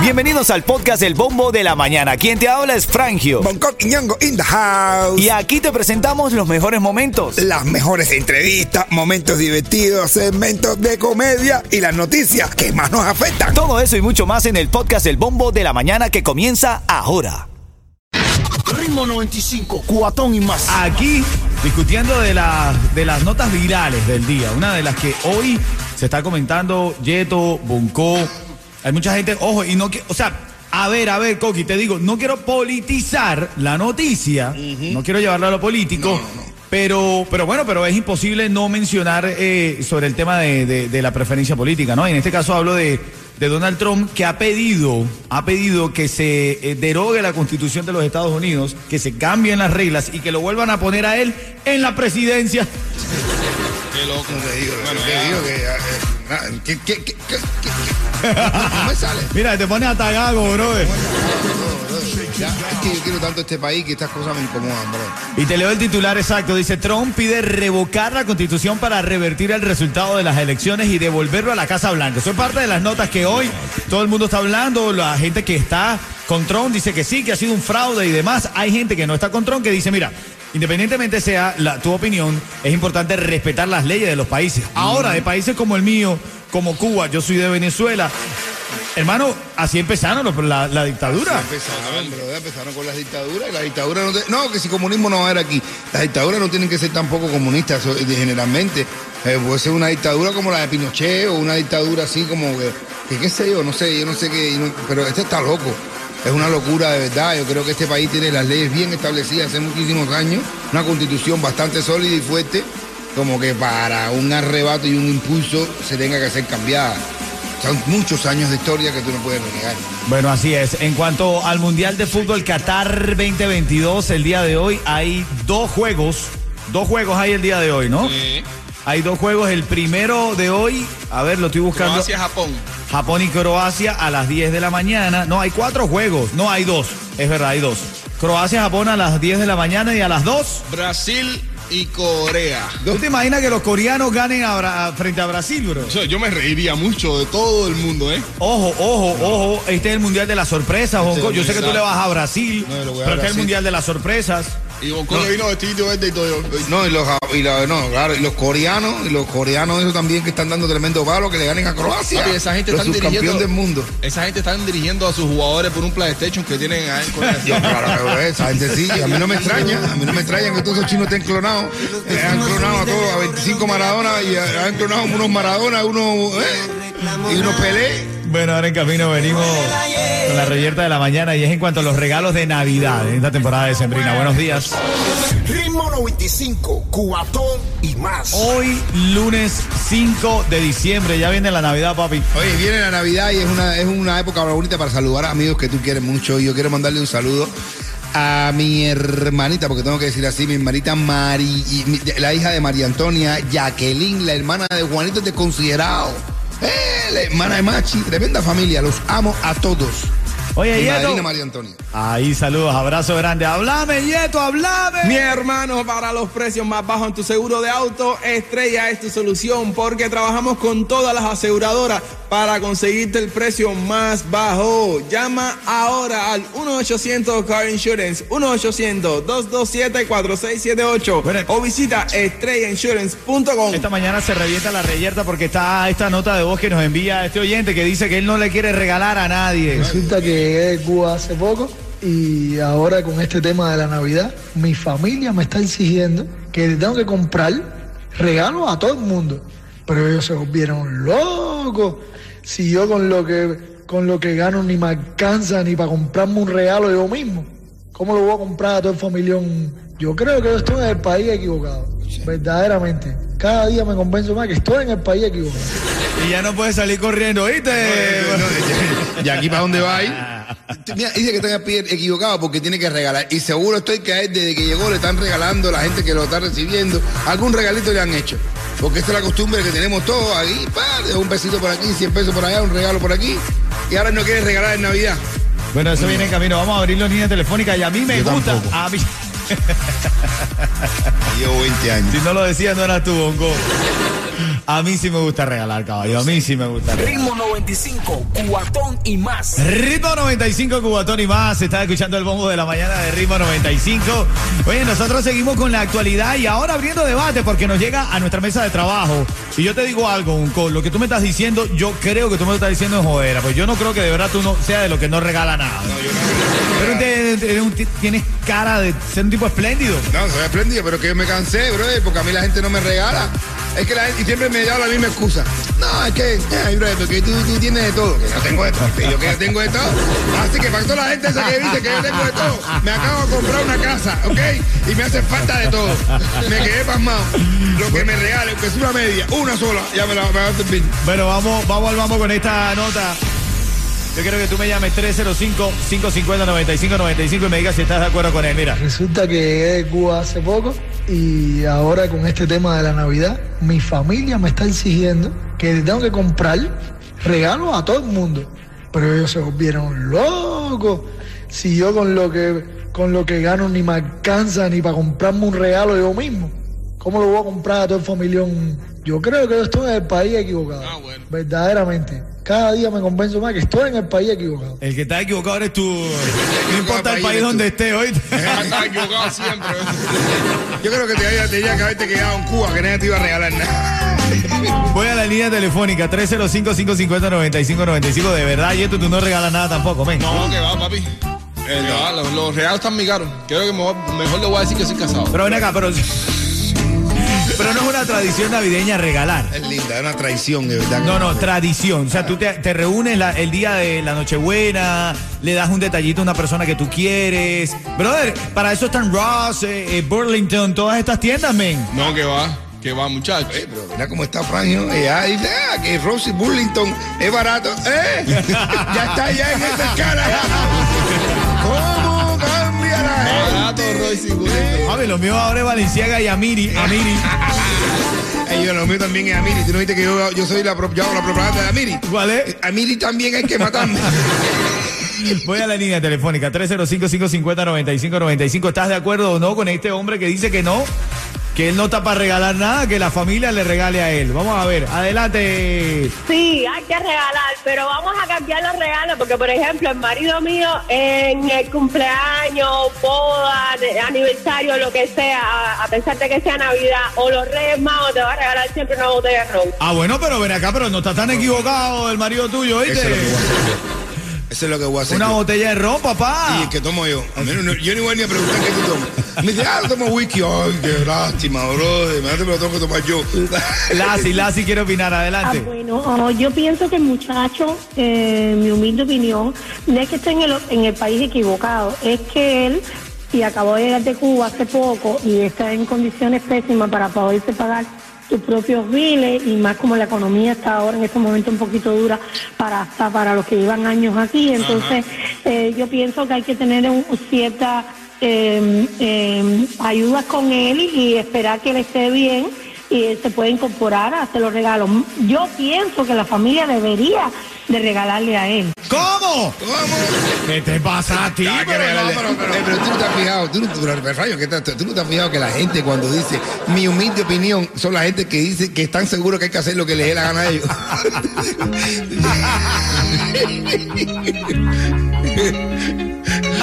Bienvenidos al podcast El Bombo de la Mañana. Quien te habla es Frangio. Bangkok y Ñongo in the house. Y aquí te presentamos los mejores momentos. Las mejores entrevistas, momentos divertidos, segmentos de comedia y las noticias que más nos afectan. Todo eso y mucho más en el podcast El Bombo de la Mañana que comienza ahora. Ritmo 95, cuatón y más. Aquí discutiendo de, la- de las notas virales del día. Una de las que hoy se está comentando, Yeto, Bonco. Hay mucha gente, ojo, y no que, o sea, a ver, a ver, Coqui, te digo, no quiero politizar la noticia, no quiero llevarla a lo político. Pero, pero bueno, pero es imposible no mencionar eh, sobre el tema de, de- de la preferencia política, ¿no? En este caso hablo de, de Donald Trump, que ha pedido, ha pedido que se eh, derogue la constitución de los Estados Unidos, que se cambien las reglas y que lo vuelvan a poner a él en la presidencia. Qué loco. te digo, te digo que, eh, ah, que, que, que, que- me sale. Mira, te pone hasta gago, brother. Ya, es que yo quiero tanto este país que estas cosas me incomodan, bro. Y te leo el titular exacto. Dice, Trump pide revocar la constitución para revertir el resultado de las elecciones y devolverlo a la Casa Blanca. Eso es parte de las notas que hoy todo el mundo está hablando. La gente que está con Trump dice que sí, que ha sido un fraude y demás. Hay gente que no está con Trump que dice, mira, independientemente sea tu opinión, es importante respetar las leyes de los países. Ahora, de países como el mío, como Cuba, yo soy de Venezuela. Hermano, así empezaron los- la, la dictadura. Empezaron, bro, empezaron con las dictaduras y las dictaduras no, te- no, que si comunismo no va a haber aquí. Las dictaduras no tienen que ser tampoco comunistas generalmente. Eh, puede ser una dictadura como la de Pinochet o una dictadura así como que, que qué sé yo, no sé, yo no sé qué, pero este está loco. Es una locura de verdad. Yo creo que este país tiene las leyes bien establecidas hace muchísimos años, una constitución bastante sólida y fuerte, como que para un arrebato y un impulso se tenga que hacer cambiada. Son muchos años de historia que tú no puedes renegar. Bueno, así es. En cuanto al Mundial de Fútbol Qatar 2022, el día de hoy hay dos juegos. Dos juegos hay el día de hoy, ¿no? Hay dos juegos. El primero de hoy, a ver, lo estoy buscando. Croacia-Japón. Japón y Croacia a las 10 de la mañana. No, hay cuatro juegos. No, hay dos. Es verdad, hay dos. Croacia-Japón a las 10 de la mañana y a las 2. Brasil y Corea. ¿Tú te imaginas que los coreanos ganen a Bra- frente a Brasil, bro? O sea, yo me reiría mucho de todo el mundo, ¿eh? Ojo, ojo, ojo. Este es el Mundial de las sorpresas, Bonco. Yo sé que tú le vas a Brasil, No, pero este es el. Mundial de las sorpresas. Y Bonco le vino vestido verde y todo. No, y los, y la- no, claro, y los coreanos, y los coreanos esos también que están dando tremendo palo que le ganen a Croacia. Papi, esa gente los están dirigiendo- del mundo. Esa gente están dirigiendo a sus jugadores por un PlayStation que tienen ahí en Corea. Yo, claro, esa gente sí, a mí no me extraña, a mí no me extraña que todos esos chinos estén clonados. Eh, han clonado a todos, a 25 Maradona y eh, han clonado unos Maradona, unos, eh, y unos Pelé. Bueno, ahora en camino venimos con la reyerta de la mañana y es en cuanto a los regalos de Navidad en esta temporada de Sembrina. Buenos días. Ritmo 95, cuatón y más. Hoy, lunes 5 de diciembre, ya viene la Navidad, papi. Oye, viene la Navidad y es una, es una época bonita para saludar a amigos que tú quieres mucho. Y yo quiero mandarle un saludo a mi hermanita, porque tengo que decir así, mi hermanita Mari, y mi- la hija de María Antonia, Jacqueline, la hermana de Juanito de Considerado. Eh, la hermana de Machi, tremenda familia, los amo a todos. Oye, Mi Yeto. madrina María Antonia. Ahí, saludos, abrazo grande. Hablame, Yeto, hablame. Mi hermano, para los precios más bajos en tu seguro de auto, Estrella es tu solución porque trabajamos con todas las aseguradoras para conseguirte el precio más bajo. Llama ahora al 1-800 Car Insurance, 1-800-227-4678 Bueno. o visita estrellainsurance.com. Esta mañana se revienta la reyerta porque está esta nota de voz que nos envía este oyente que dice que él no le quiere regalar a nadie. Resulta que llegué de Cuba hace poco y ahora con este tema de la Navidad, mi familia me está exigiendo que le tengo que comprar regalos a todo el mundo. Pero ellos se volvieron locos. Si yo con lo que con lo que gano ni me alcanza ni para comprarme un regalo yo mismo, ¿cómo lo voy a comprar a todo el familión? Yo creo que yo estoy en el país equivocado. Verdaderamente. Cada día me convenzo más que estoy en el país equivocado. Y ya no puede salir corriendo, ¿viste? ¿Y aquí para dónde va? Mira, dice que está en el pie equivocado porque tiene que regalar. Y seguro estoy que a él desde que llegó le están regalando a la gente que lo está recibiendo. Algún regalito le han hecho. Porque esta es la costumbre que tenemos todos ahí. pa, un besito por aquí, 100 pesos por allá, un regalo por aquí. Y ahora no quiere regalar en Navidad. Bueno, eso viene en camino. Vamos a abrir las líneas telefónicas y a mí me Yo gusta. tampoco. A mí, Llevo 20 años. si no lo decía, no eras tú, Bongo. A mí sí me gusta regalar, caballo. A mí sí me gusta regalar. Ritmo 95, cuatón y más. Ritmo 95, Cubatón y más. Está escuchando el bombo de la mañana de Ritmo 95. Oye, nosotros seguimos con la actualidad y ahora abriendo debate porque nos llega a nuestra mesa de trabajo. Y yo te digo algo, con lo que tú me estás diciendo, yo creo que tú me lo estás diciendo en jodera. Pues yo no creo que de verdad tú no sea de lo que no regala nada. Pero usted- eres un ti- tienes cara de ser un tipo espléndido. No, soy espléndido, pero que yo me cansé, bro, porque a mí la gente no me regala. Es que la gente, y siempre me da la misma excusa. No, es que, ay, bro, porque tú, tú tienes de todo. Que yo tengo de todo. Que yo que yo tengo de todo. Así que para toda la gente esa que dice que yo tengo de todo, me acabo de comprar una casa, ¿ok? Y me hace falta de todo. Me quedé pasmado. Lo que me regale, aunque sea una media, una sola, ya me la me va a servir. Bueno, vamos, vamos al vamos con esta nota. Yo quiero que tú me llames 305-550-9595 y me digas si estás de acuerdo con él. Mira. Resulta que llegué de Cuba hace poco y ahora con este tema de la Navidad, mi familia me está exigiendo que tengo que comprar regalos a todo el mundo. Pero ellos se volvieron locos. Si yo con lo que con lo que gano ni me alcanza ni para comprarme un regalo yo mismo. ¿Cómo lo voy a comprar a todo el familión? Yo creo que yo estoy en el país equivocado. Ah, bueno. Verdaderamente. Cada día me convenzo más que estoy en el país equivocado. El que está equivocado eres tú. No importa el país donde esté hoy. Está equivocado siempre. Yo creo que te había, tenía que haberte quedado en Cuba, que nadie te iba a regalar nada. Voy a la línea telefónica 305-550-9595. De verdad, Yeto, tú no regalas nada tampoco, men. No, que va, papi. Eh, no, los, los regalos están muy caros. Creo que mejor, mejor le voy a decir que soy casado. Pero ven acá, pero. Pero no es una tradición navideña regalar. Es linda, es una traición, de verdad. No, no, tradición. O sea, tú te, te reúnes la- el día de la Nochebuena, le das un detallito a una persona que tú quieres. Brother, para eso están Ross, eh, eh, Burlington, todas estas tiendas, men. No, que va, que va, muchacho. Eh, pero mira cómo está Frangio. Ella dice ah, que Rosie Burlington es barato. ¿Eh? ya está ya en esa escala. Mami, lo mío ahora es Valenciaga y Amiri. Amiri. Ey, yo, lo mío también es Amiri. Tú no viste que yo, yo soy la, pro- yo hago la propaganda de Amiri. ¿Cuál es? Amiri también hay que matarme. Voy a la línea telefónica 305-550-9595. ¿Estás de acuerdo o no con este hombre que dice que no? Que él no está para regalar nada, que la familia le regale a él. Vamos a ver, adelante. Sí, hay que regalar, pero vamos a cambiar los regalos porque, por ejemplo, el marido mío en el cumpleaños, boda, aniversario, lo que sea, a, pesar de que sea Navidad o los Reyes Magos, te va a regalar siempre una botella de ron. Ah, bueno, pero ven acá, pero no está tan equivocado el marido tuyo, Eso Eso es lo que voy a hacer. Una yo. botella de ron, papá. Y el que tomo yo. A mí no- yo ni voy ni a preguntar qué tú tomas. Me dice, ah, tomo whisky. Ay, qué lástima, bro. Me me lo tengo que tomar yo. Lassi, Lassi quiere opinar, Ah, adelante. bueno, oh, yo pienso que el muchacho, eh, mi humilde opinión, no es que esté en el, en el país equivocado, es que él, y acabó de llegar de Cuba hace poco y está en condiciones pésimas para poderse pagar sus propios biles y más como la economía está ahora en este momento un poquito dura para hasta para los que llevan años aquí, entonces eh, yo pienso que hay que tener un, cierta eh, eh, ayuda con él y esperar que él esté bien y él se puede incorporar a hacer los regalos. Yo pienso que la familia debería de regalarle a él. ¿Cómo? ¿Cómo? ¿Qué te pasa a ti? Ah, que Pero no, regalarle. pero- pero- Eh, pero tú no te has fijado, tú tú no te has fijado que la gente cuando dice mi humilde opinión son la gente que dice que están seguros que hay que hacer lo que les dé la gana a ellos.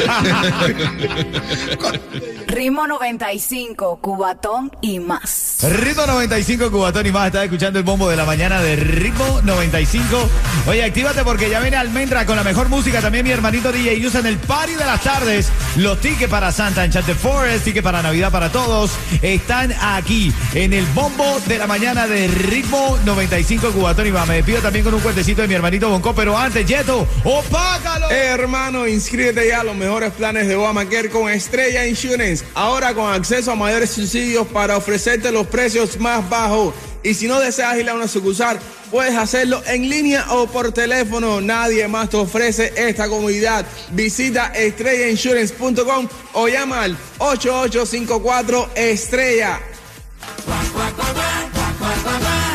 Ritmo 95, Cubatón y más. Ritmo 95, Cubatón y más. Estás escuchando el bombo de la mañana de Ritmo 95. Oye, actívate porque ya viene Almendra con la mejor música. También mi hermanito DJ usa en el party de las tardes. Los tickets para Santa Enchanted Forest, tickets para Navidad para todos. Están aquí en el bombo de la mañana de Ritmo 95, Cubatón y más. Me despido también con un cuentecito de mi hermanito Bonco. Pero antes, Yeto, opácalo. Eh, hermano, inscríbete ya a los mejores planes de Obamacare con Estrella Insurance. Ahora con acceso a mayores subsidios para ofrecerte los precios más bajos. Y si no deseas ir a una sucursal, puedes hacerlo en línea o por teléfono. Nadie más te ofrece esta comodidad. Visita estrellainsurance.com o llama al 8854 Estrella.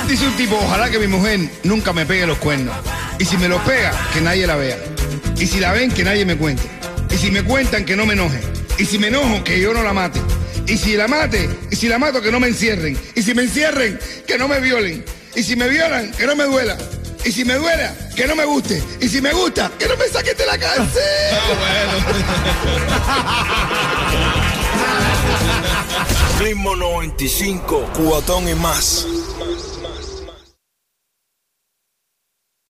Dice un tipo, ojalá que mi mujer nunca me pegue los cuernos. Y si me los pega, que nadie la vea. Y si la ven, que nadie me cuente. Y si me cuentan, que no me enoje. Y si me enojo, que yo no la mate. Y si la mate, y si la mato, que no me encierren. Y si me encierren, que no me violen. Y si me violan, que no me duela. Y si me duela, que no me guste. Y si me gusta, que no me saquen de la cárcel. Ah, bueno. Ritmo 95, cubatón y más.